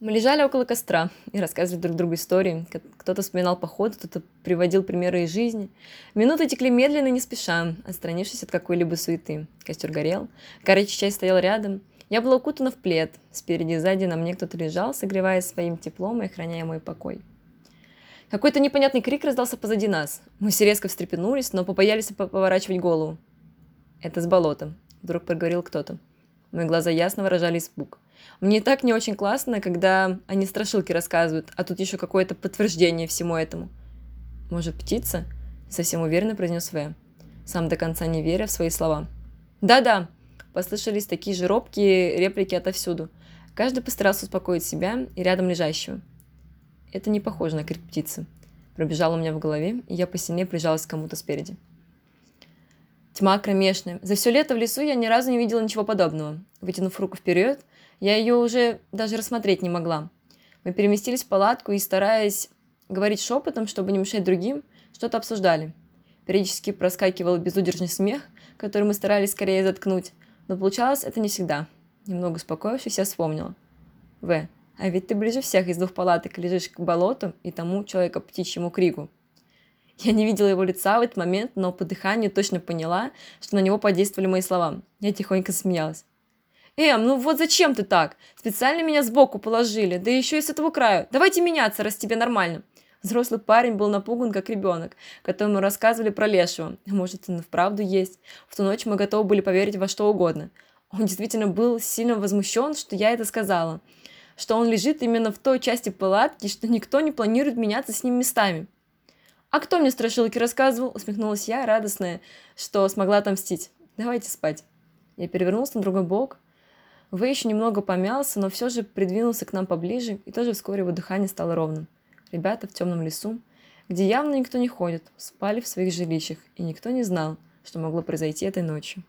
Мы лежали около костра и рассказывали друг другу истории. Кто-то вспоминал поход, кто-то приводил примеры из жизни. Минуты текли медленно и не спеша, отстранившись от какой-либо суеты. Костер горел, горячий чай стоял рядом. Я была укутана в плед. Спереди и сзади на мне кто-то лежал, согреваясь своим теплом и охраняя мой покой. Какой-то непонятный крик раздался позади нас. Мы все резко встрепенулись, но побоялись по- поворачивать голову. «Это с болота», — вдруг проговорил кто-то. Мои глаза ясно выражали испуг. Мне и так не очень классно, когда они страшилки рассказывают, а тут еще какое-то подтверждение всему этому. «Может, птица?» — совсем уверенно произнес В. Сам до конца не веря в свои слова. «Да-да!» — послышались такие же робкие реплики отовсюду. Каждый постарался успокоить себя и рядом лежащего. Это не похоже на крик птицы. Пробежало у меня в голове, и я посильнее прижалась к кому-то спереди. Тьма кромешная. За все лето в лесу я ни разу не видела ничего подобного. Вытянув руку вперед, я ее уже даже рассмотреть не могла. Мы переместились в палатку и, стараясь говорить шепотом, чтобы не мешать другим, что-то обсуждали. Периодически проскакивал безудержный смех, который мы старались скорее заткнуть, но получалось это не всегда. Немного успокоившись, я вспомнила. В. А ведь ты ближе всех из двух палаток лежишь к болоту и тому человека птичьему крику. Я не видела его лица в этот момент, но по дыханию точно поняла, что на него подействовали мои слова. Я тихонько смеялась. «Эм, ну вот зачем ты так? Специально меня сбоку положили, да еще и с этого краю. Давайте меняться, раз тебе нормально». Взрослый парень был напуган, как ребенок, которому рассказывали про лешего. Может, он и вправду есть. В ту ночь мы готовы были поверить во что угодно. Он действительно был сильно возмущен, что я это сказала. Что он лежит именно в той части палатки, что никто не планирует меняться с ним местами. «А кто мне страшилки рассказывал?» – усмехнулась я, радостная, что смогла отомстить. «Давайте спать». Я перевернулся на другой бок. Вы еще немного помялся, но все же придвинулся к нам поближе, и тоже вскоре его дыхание стало ровным. Ребята в темном лесу, где явно никто не ходит, спали в своих жилищах, и никто не знал, что могло произойти этой ночью.